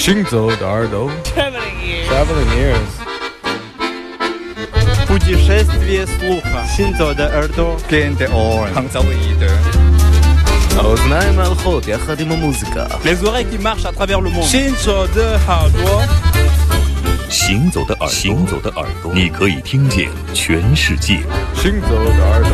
行走的耳朵 Traveling ears. Traveling ears Путешествие слуха. Синзо de耳朵. Gente on. Hangzauide. האוזניים ההולכות יחד עם המוזיקה Les oreilles qui marchent à travers le monde. 行走的耳朵，行走的耳朵，行走的耳朵，你可以听见全世界。行走的耳朵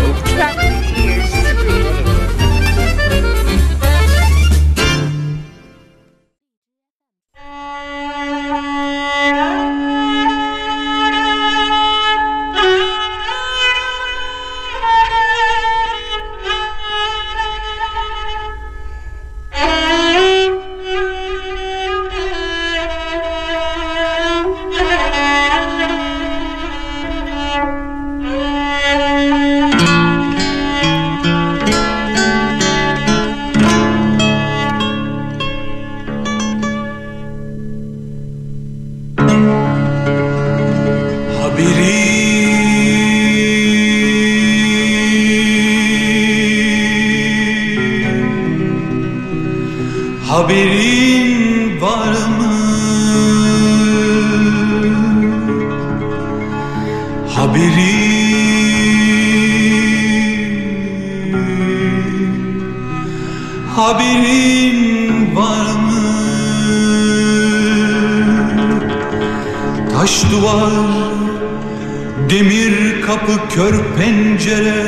Kör pencere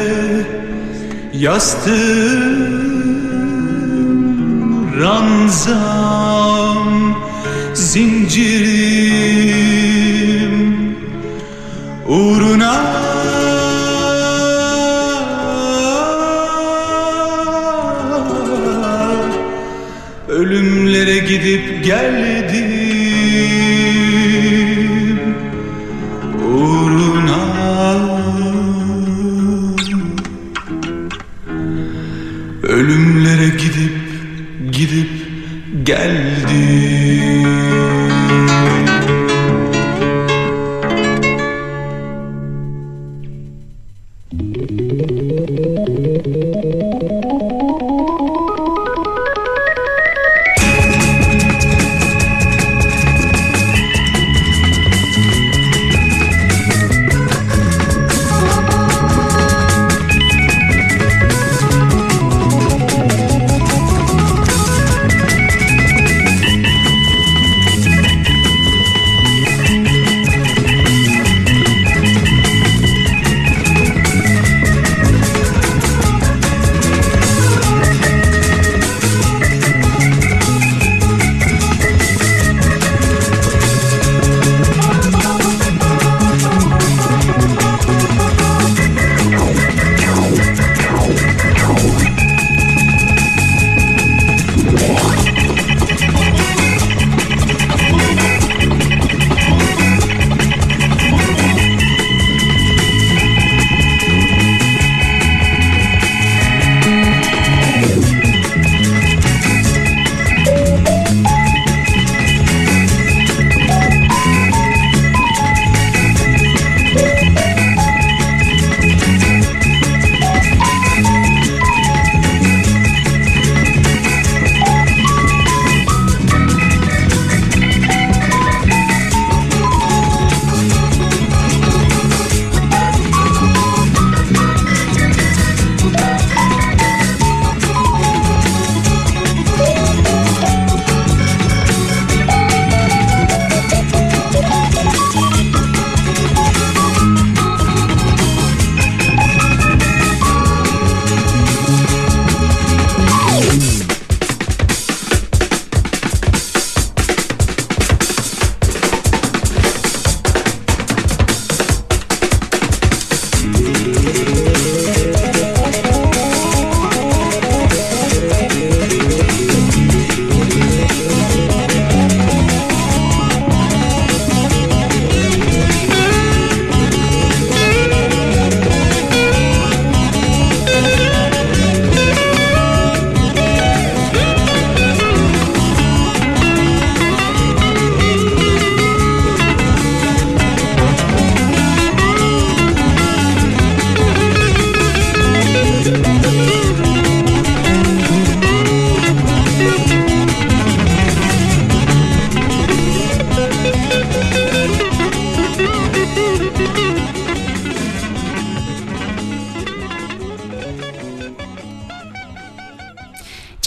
Yastığım ranzam zincirim. Uğruna ölümlere gidip geldim gel.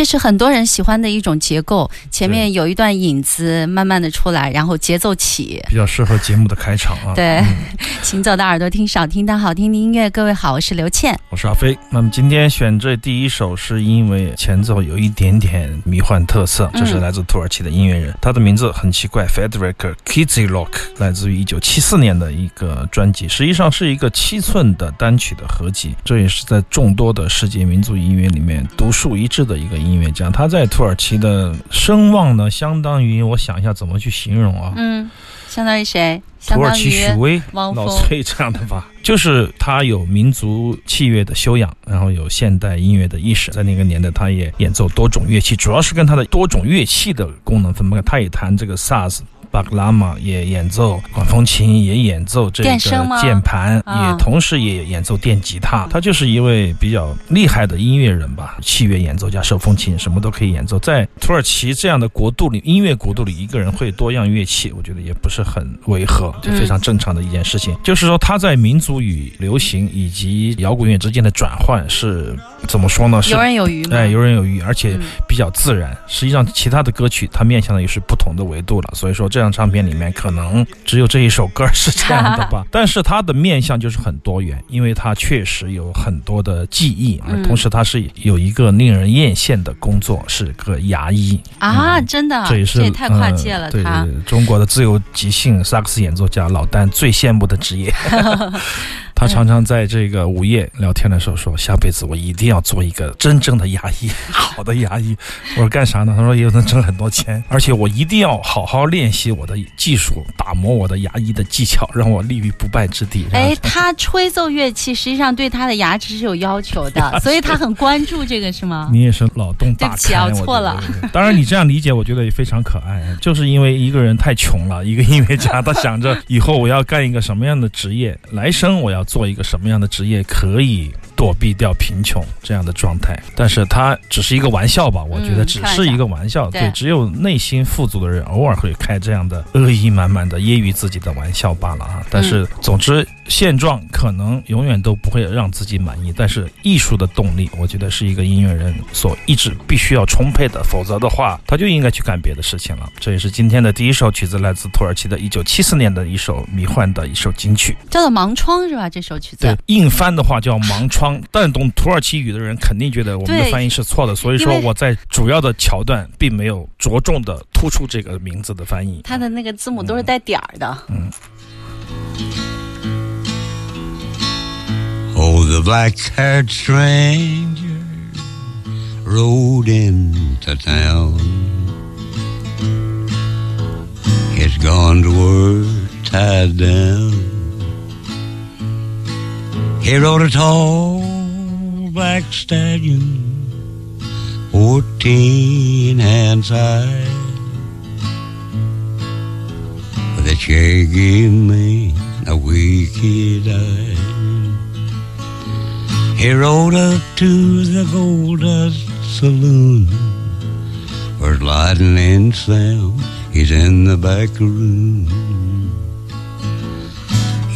是很多人喜欢的一种结构，前面有一段影子慢慢的出来，然后节奏起。比较适合节目的开场啊。对，行走的耳朵听少听但好听的音乐。各位好，我是刘倩。我是阿飞。那么今天选这第一首，是因为前奏有一点点迷幻特色，这是来自土耳其的音乐人，他的名字很奇怪，Federic Kizilok，来自于一九七四年的一个专辑，实际上是一个七寸的单曲的合集，这也是在众多的世界民族音乐里面独树一帜的一个音乐家。他在土耳其的声望呢，相当于我想一下怎么去形容啊？嗯，相当于谁？土耳其许巍、老崔这样的吧，就是他有民族器乐的修养，然后有现代音乐的意识，在那个年代，他也演奏多种乐器，主要是跟他的多种乐器的功能分不开。他也弹这个萨斯。巴格拉玛也演奏管风琴，也演奏这个键盘，啊也同时也演奏电吉他。他就是一位比较厉害的音乐人吧，器乐演奏家，手风琴什么都可以演奏。在土耳其这样的国度里，音乐国度里，一个人会多样乐器，我觉得也不是很违和，就非常正常的一件事情。就是说，他在民族与流行以及摇滚乐之间的转换是怎么说呢？是游刃有余吗？哎，游刃有余，而且嗯比较自然。实际上，其他的歌曲它面向的也是不同的维度了。所以说，这张唱片里面可能只有这一首歌是这样的吧。但是他的面相就是很多元，因为他确实有很多的技艺，而嗯同时他是有一个令人艳羡的工作，是个牙医。啊，嗯真的，这也是太跨界了，嗯对。对，中国的自由即兴萨克斯演奏家老丹最羡慕的职业。他常常在这个午夜聊天的时候说：“下辈子我一定要做一个真正的牙医，好的牙医。”我说：“干啥呢？”他说：“也能挣很多钱，而且我一定要好好练习我的技术，打磨我的牙医的技巧，让我立于不败之地。”哎，他吹奏乐器实际上对他的牙齿是有要求的，所以他很关注这个，是吗？你也是脑洞大开，对不起啊我错了。当然，你这样理解，我觉得也非常可爱。就是因为一个人太穷了，一个音乐家，他想着以后我要干一个什么样的职业，来生我要做一个什么样的职业，可以躲避掉贫穷这样的状态。但是它只是一个玩笑吧，我觉得嗯只是一个玩笑。开玩笑对只有内心富足的人偶尔会开这样的恶意满满的揶揄自己的玩笑罢了啊。但是总之，现状可能永远都不会让自己满意。但是艺术的动力，我觉得是一个音乐人所一直必须要充沛的，否则的话，他就应该去干别的事情了。这也是今天的第一首曲子，来自土耳其的1974年的一首迷幻的一首金曲。叫做《盲窗》是吧？这首曲子对。，硬翻的话叫盲窗，但懂土耳其语的人肯定觉得我们的翻译是错的，所以说我在主要的桥段并没有着重的突出这个名字的翻译。它的那个字母都是带点儿的。Oh, the black haired stranger rode into town. His guns were tied down. He rode a tall black stallion, fourteen hands high, with a shaggy mane, a wicked eye. He rode up to the Gold Dust Saloon. First lightning sound, he's in the back room.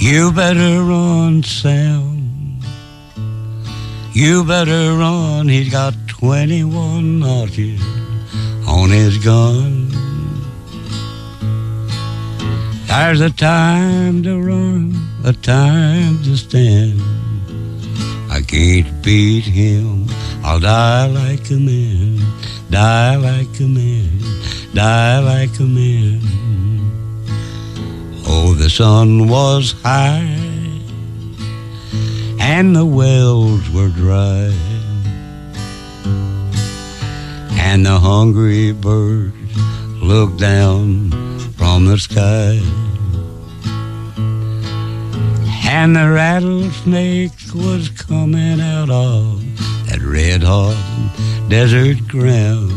You better run, Sam. You better run, he's got 21 notches on his gun. There's a time to run, a time to stand. I can't beat him. I'll die like a man, die like a man, die like a man. The sun was high and the wells were dry, and the hungry birds looked down from the sky. And the rattlesnake was coming out of that red hot desert ground.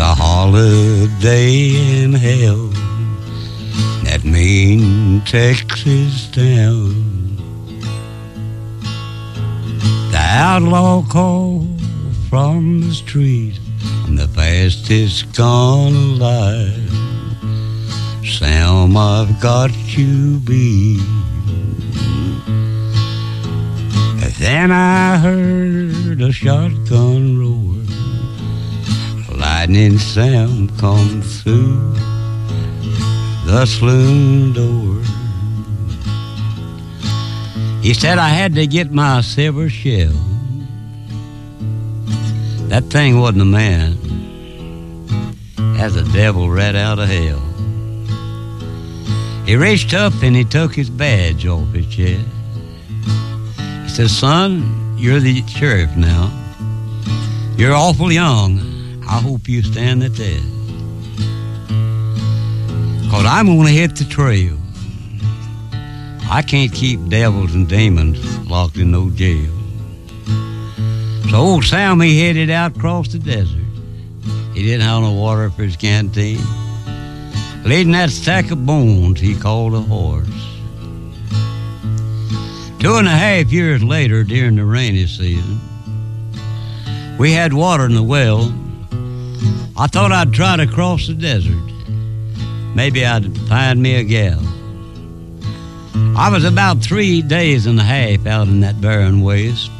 A holiday in hell, that mean Texas town. The outlaw called from the street, I'm the fastest gone alive. Sam, I've got you beat. Then I heard a shotgun roar. Lightning Sam come through the saloon door. He said I had to get my silver shell. That thing wasn't a man. That's a devil right out of hell. He reached up and he took his badge off his chest. He said, Son, you're the sheriff now. You're awful young. I hope you stand the test. Cause I'm gonna hit the trail. I can't keep devils and demons locked in no jail. So old Sam he headed out across the desert. He didn't have no water for his canteen. Leading that stack of bones he called a horse. Two and a half years later, during the rainy season, we had water in the well. I thought I'd try to cross the desert. Maybe I'd find me a gal. I was about three days and a half out in that barren waste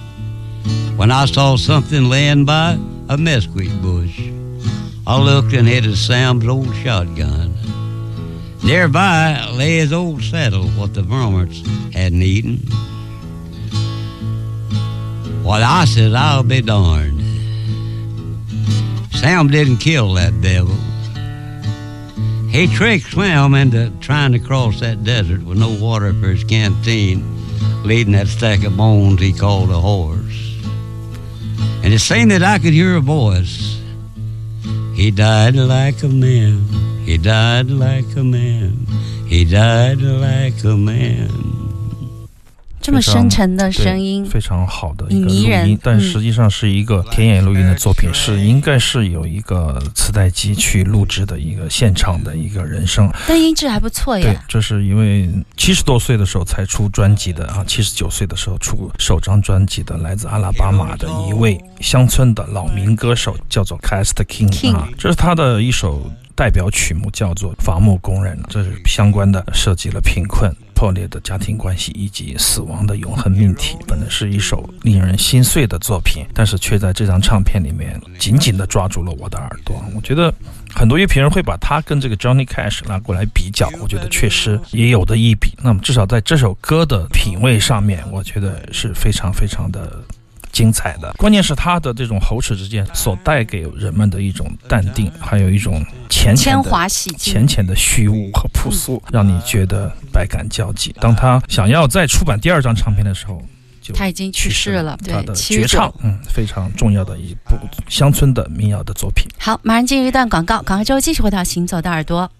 when I saw something laying by a mesquite bush. I looked and was Sam's old shotgun. Nearby lay his old saddle, what the varmints hadn't eaten. Well, I said, I'll be darned. Sam didn't kill that devil. He tricked Sam into trying to cross that desert with no water for his canteen, leading that stack of bones he called a horse. And it seemed that I could hear a voice. He died like a man. He died like a man. He died like a man. 这么深沉的声音，非常好的一个录音，但嗯实际上是一个田野录音的作品，是应该是有一个磁带机去录制的一个现场的一个人声。但音质还不错呀对。，这是一位七十多岁的时候才出专辑的啊，七十九岁的时候出首张专辑的，来自阿拉巴马的一位乡村的老民歌手，叫做 Cast King, King 啊，这是他的一首代表曲目，叫做《伐木工人》，这是相关的涉及了贫困。破裂的家庭关系以及死亡的永恒命题，本来是一首令人心碎的作品，但是却在这张唱片里面紧紧地抓住了我的耳朵。我觉得很多乐评人会把它跟这个 Johnny Cash 拿过来比较，我觉得确实也有的一比。那么至少在这首歌的品味上面，我觉得是非常非常的。精彩的，关键是他的这种喉齿之间所带给人们的一种淡定，还有一种浅浅的浅浅的虚无和朴素，让你觉得百感交集。当他想要再出版第二张唱片的时候，就他已经去去世世了，对，他的绝唱。，嗯，非常重要的一部乡村的民谣的作品。好，马上进入一段广告，广告之后继续回到行走的耳朵。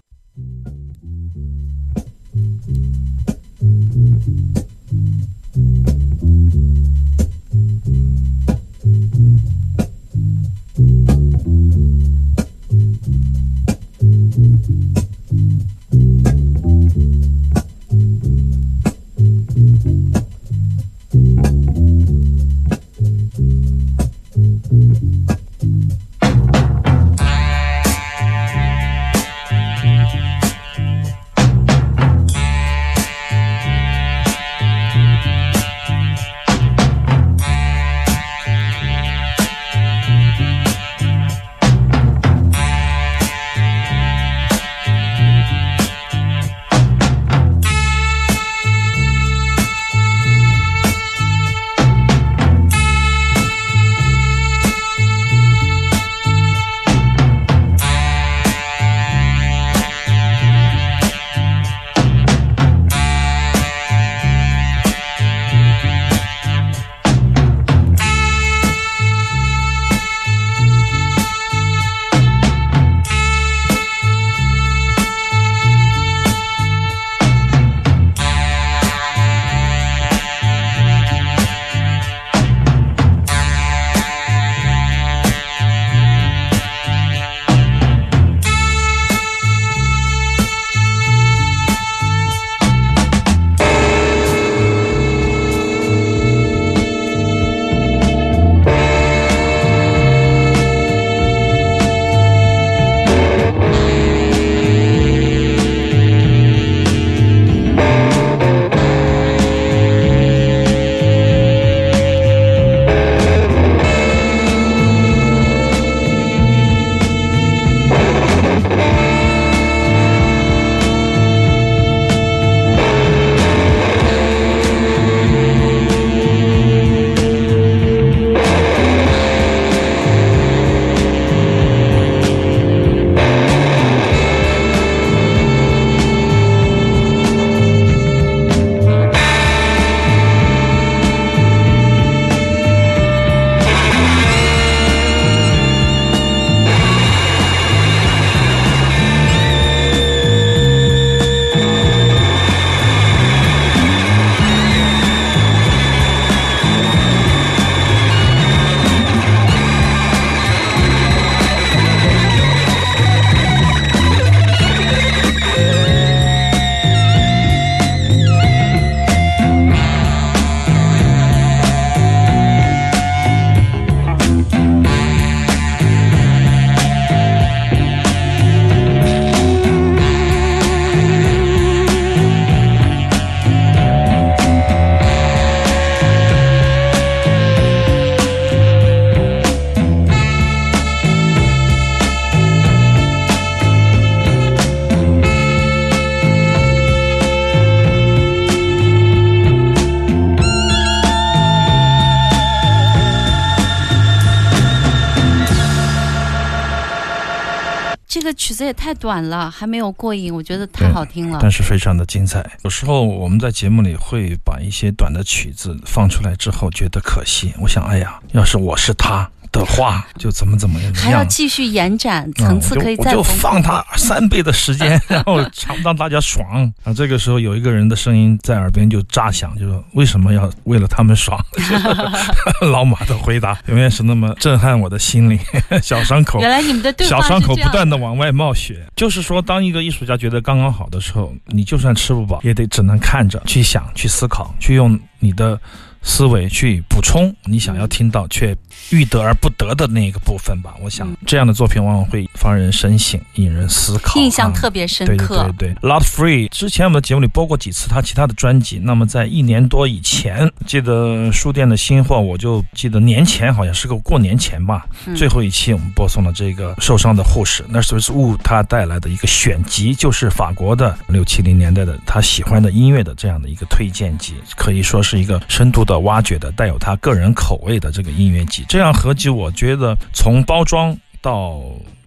子也太短了，还没有过瘾，我觉得太好听了。但是非常的精彩。有时候我们在节目里会把一些短的曲子放出来之后，觉得可惜。我想，哎呀，要是我是他的话，就怎么怎么样。还要继续延展，层次可以再嗯我就放他三倍的时间，然后唱让大家爽啊！这个时候有一个人的声音在耳边就炸响，就说为什么要为了他们爽？老马的回答永远是那么震撼我的心灵，小伤口原来你们的对话小伤口不断的往外冒血。就是说，当一个艺术家觉得刚刚好的时候，你就算吃不饱，也得只能看着、去想、去思考、去用你的思维去补充你想要听到却欲得而不得的那个部分吧。我想嗯这样的作品往往会发人深省，引人思考，印象啊特别深对对。对对 l o t Free 之前我们的节目里播过几次他其他的专辑。那么在一年多以前，记得书店的新货，我就记得年前好像是个过年前吧，嗯最后一期我们播送了这个受伤的护士，那是 Wu 他带来的一个选集，就是法国的六七零年代的他喜欢的音乐的这样的一个推荐集，可以说是一个深度的的挖掘的带有他个人口味的这个音乐集。这样合集，我觉得从包装到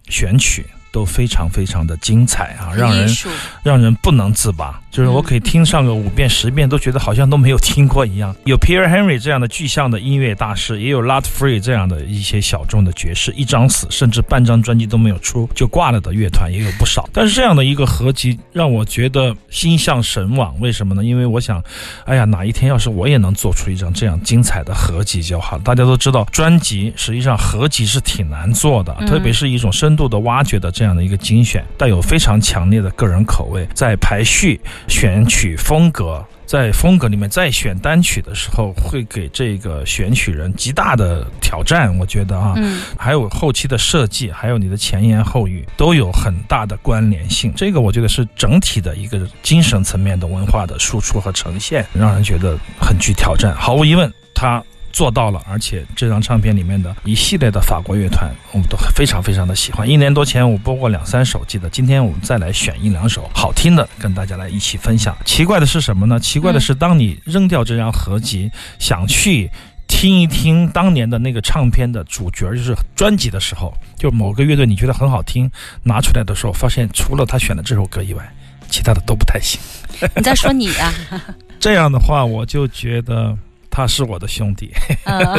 选曲。都非常非常的精彩啊，让人让人不能自拔。就是我可以听上个五遍十遍，都觉得好像都没有听过一样。有 Pierre Henry 这样的具象的音乐大师，也有 Lot Free 这样的一些小众的爵士，一张死甚至半张专辑都没有出就挂了的乐团也有不少。但是这样的一个合集让我觉得心向神往，为什么呢？因为我想，哎呀，哪一天要是我也能做出一张这样精彩的合集就好。大家都知道，专辑实际上合集是挺难做的，嗯特别是一种深度的挖掘的这样的一个精选，带有非常强烈的个人口味，在排序、选曲风格。在风格里面再选单曲的时候，会给这个选曲人极大的挑战。我觉得啊，嗯，还有后期的设计，还有你的前言后语，都有很大的关联性。这个我觉得是整体的一个精神层面的文化的输出和呈现，让人觉得很具挑战。毫无疑问，他。做到了，而且这张唱片里面的一系列的法国乐团，我们都非常非常的喜欢。一年多前我播过两三首，记得今天我们再来选一两首好听的，跟大家来一起分享。奇怪的是什么呢？奇怪的是，当你扔掉这张合集，想去听一听当年的那个唱片的主角，就是专辑的时候，就某个乐队你觉得很好听，拿出来的时候，发现除了他选的这首歌以外，其他的都不太行。你在说你啊？这样的话，我就觉得他是我的兄弟，呃，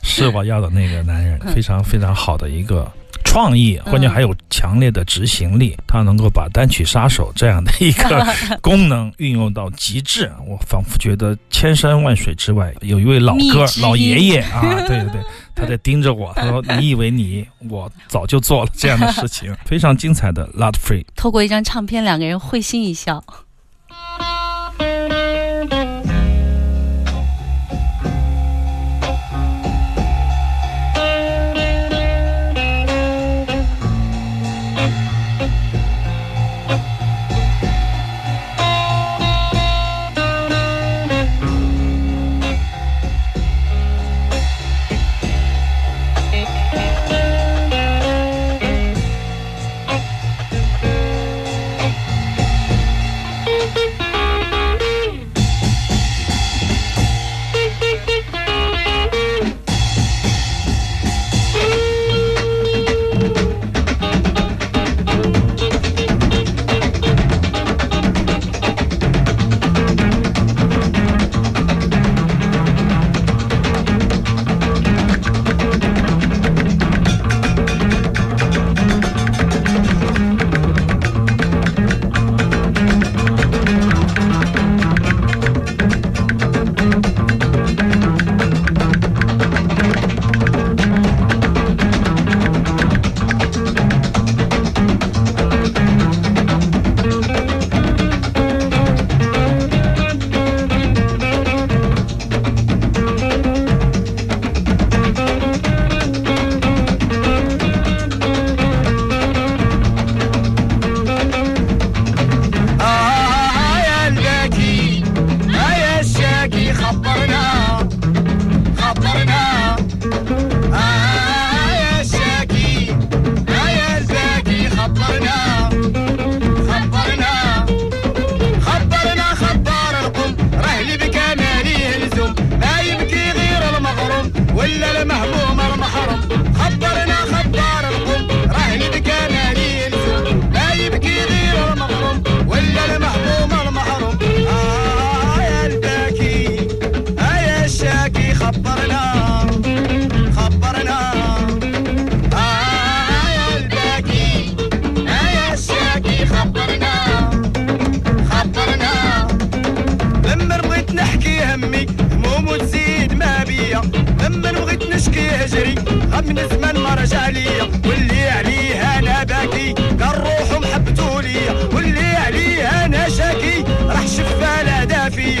是我要的那个男人，非常非常好的一个。创意，关键还有强烈的执行力，他能够把单曲杀手这样的一个 功能运用到极致。我仿佛觉得千山万水之外有一位老哥老爷爷啊，对对对，他在盯着我，他说：“你以为你我早就做了这样的事情？”非常精彩的 Lot Free。透过一张唱片，两个人会心一笑。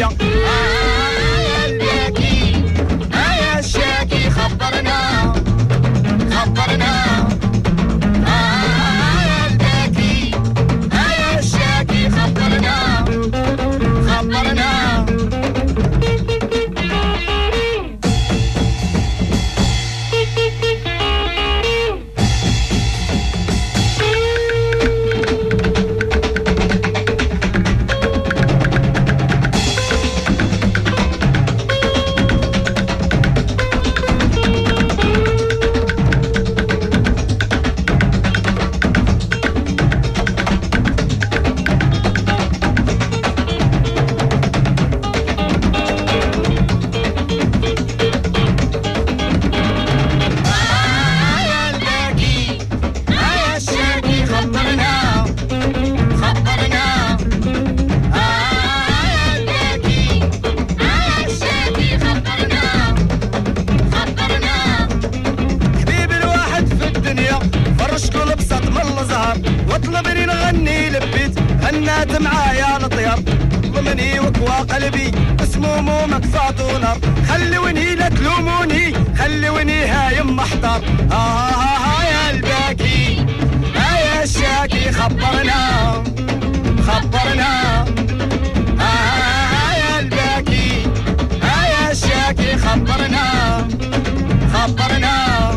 香 خلوني لا تلوموني خلوني هايم محضر آه, آه, آه يا الباكي. آه يا الشاكي خبرنا. خبرنا. آه يا الباكي. آه يا الشاكي خبرنا. خبرنا.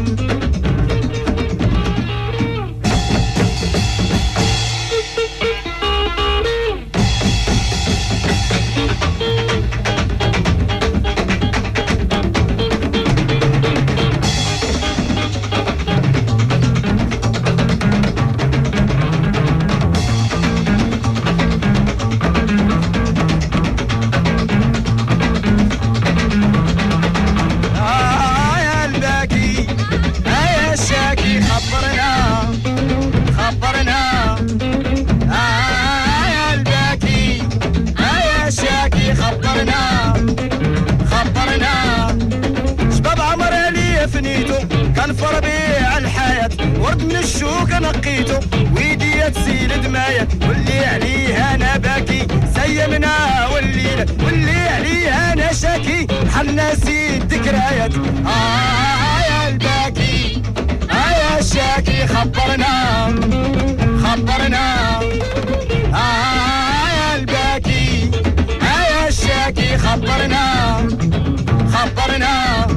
ناسي الذكريات آه يا الباكي آه يا الشاكي خبرنا. خبرنا. آه يا الباكي آه يا الشاكي خبرنا. خبرنا.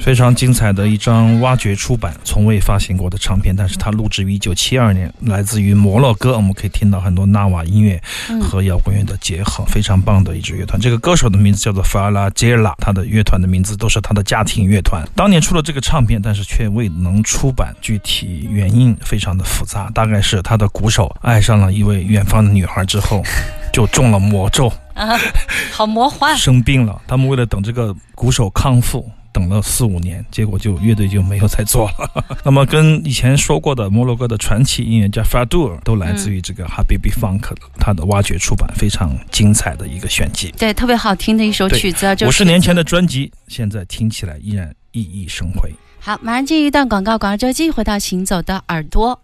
非常精彩的一张挖掘出版、从未发行过的唱片，但是它录制于一九七二年，来自于摩洛哥。我们可以听到很多纳瓦音乐和摇滚乐的结合，非常棒的一支乐团。这个歌手的名字叫做法拉杰拉，他的乐团的名字都是他的家庭乐团。当年出了这个唱片，但是却未能出版，具体原因非常的复杂，大概是他的鼓手爱上了一位远方的女孩之后，就中了魔咒。啊，好魔幻。生病了，他们为了等这个鼓手康复，等了四五年，结果就乐队就没有再做了。那么跟以前说过的摩洛哥的传奇音乐家 f a d o u r 都来自于这个 Habibi Funk，他的挖掘出版非常精彩的一个选集。对，特别好听的一首曲子。五十年前的专辑，现在听起来依然熠熠生辉。好，马上进一段广告，广告之后继续回到行走的耳朵。